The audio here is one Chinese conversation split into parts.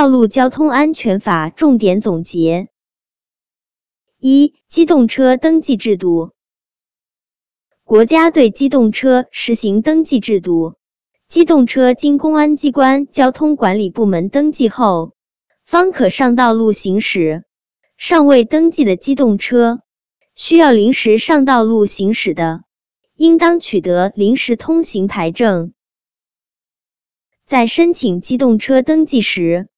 道路交通安全法重点总结：一、机动车登记制度。国家对机动车实行登记制度，机动车经公安机关交通管理部门登记后，方可上道路行驶。尚未登记的机动车，需要临时上道路行驶的，应当取得临时通行牌证。在申请机动车登记时，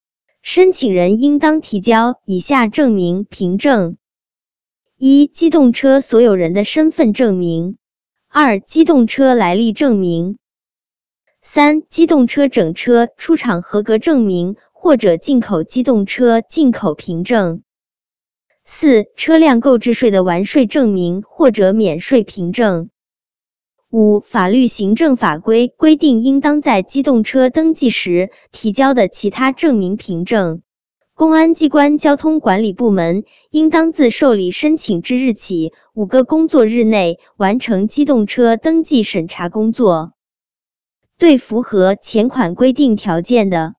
申请人应当提交以下证明凭证：一、机动车所有人的身份证明；二、机动车来历证明；三、机动车整车出厂合格证明或者进口机动车进口凭证。四、车辆购置税的完税证明或者免税凭证。五、法律行政法规规定应当在机动车登记时提交的其他证明凭证。公安机关交通管理部门应当自受理申请之日起五个工作日内完成机动车登记审查工作。对符合前款规定条件的，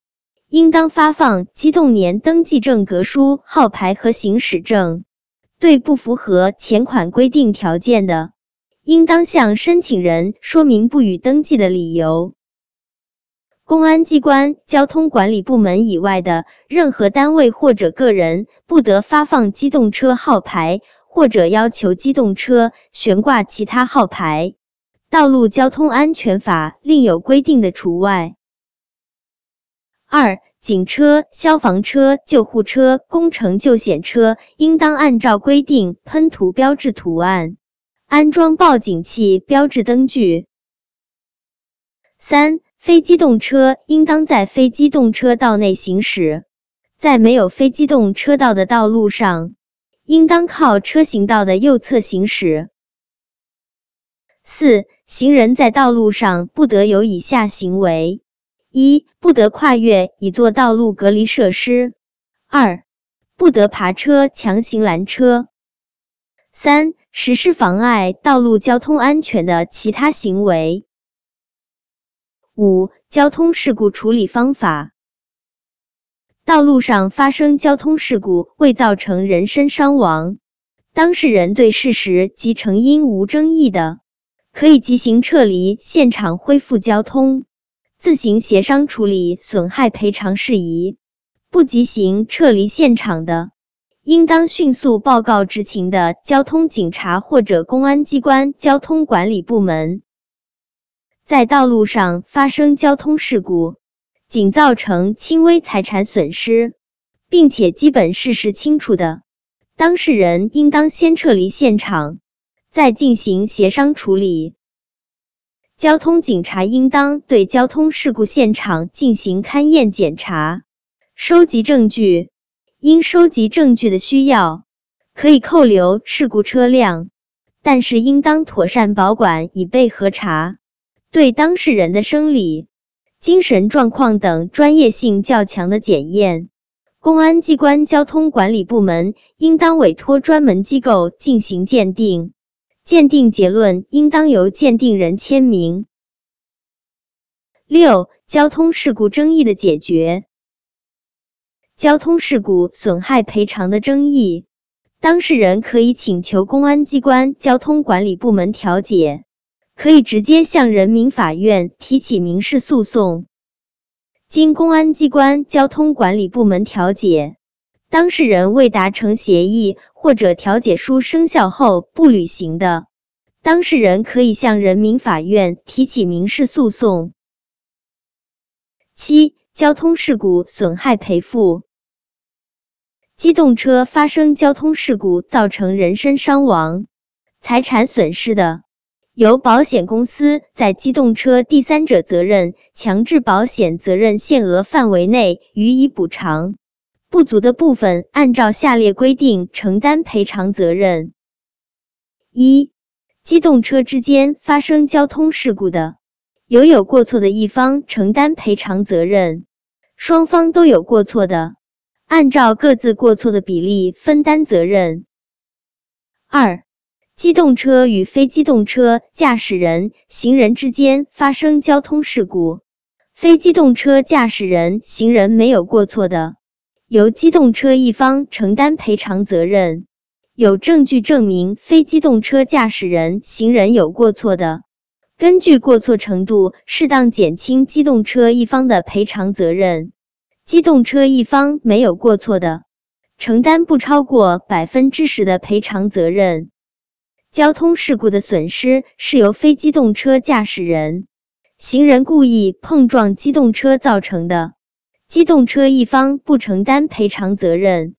应当发放机动年登记证格书、号牌和行驶证；对不符合前款规定条件的，应当向申请人说明不予登记的理由。公安机关交通管理部门以外的任何单位或者个人，不得发放机动车号牌，或者要求机动车悬挂其他号牌。道路交通安全法另有规定的除外。二、警车、消防车、救护车、工程救险车应当按照规定喷涂标志图案，安装报警器标志灯具。三、非机动车应当在非机动车道内行驶，在没有非机动车道的道路上，应当靠车行道的右侧行驶。四、行人在道路上不得有以下行为。一、不得跨越已做道路隔离设施；二、不得爬车、强行拦车；三、实施妨碍道路交通安全的其他行为。五、交通事故处理方法：道路上发生交通事故未造成人身伤亡，当事人对事实及成因无争议的，可以即行撤离现场，恢复交通。自行协商处理损害赔偿事宜，不及行撤离现场的，应当迅速报告执勤的交通警察或者公安机关交通管理部门。在道路上发生交通事故，仅造成轻微财产损失，并且基本事实清楚的，当事人应当先撤离现场，再进行协商处理。交通警察应当对交通事故现场进行勘验检查，收集证据。因收集证据的需要，可以扣留事故车辆，但是应当妥善保管以备核查。对当事人的生理、精神状况等专业性较强的检验，公安机关交通管理部门应当委托专门机构进行鉴定。鉴定结论应当由鉴定人签名。六、交通事故争议的解决。交通事故损害赔偿的争议，当事人可以请求公安机关交通管理部门调解，可以直接向人民法院提起民事诉讼。经公安机关交通管理部门调解。当事人未达成协议或者调解书生效后不履行的，当事人可以向人民法院提起民事诉讼。七、交通事故损害赔付。机动车发生交通事故造成人身伤亡、财产损失的，由保险公司在机动车第三者责任强制保险责任限额范围内予以补偿。不足的部分，按照下列规定承担赔偿责任：一、机动车之间发生交通事故的，由有过错的一方承担赔偿责任；双方都有过错的，按照各自过错的比例分担责任。二、机动车与非机动车驾驶人、行人之间发生交通事故。非机动车驾驶人、行人没有过错的，由机动车一方承担赔偿责任。有证据证明非机动车驾驶人、行人有过错的，根据过错程度，适当减轻机动车一方的赔偿责任。机动车一方没有过错的，承担不超过百分之十的赔偿责任。交通事故的损失是由非机动车驾驶人、行人故意碰撞机动车造成的，机动车一方不承担赔偿责任。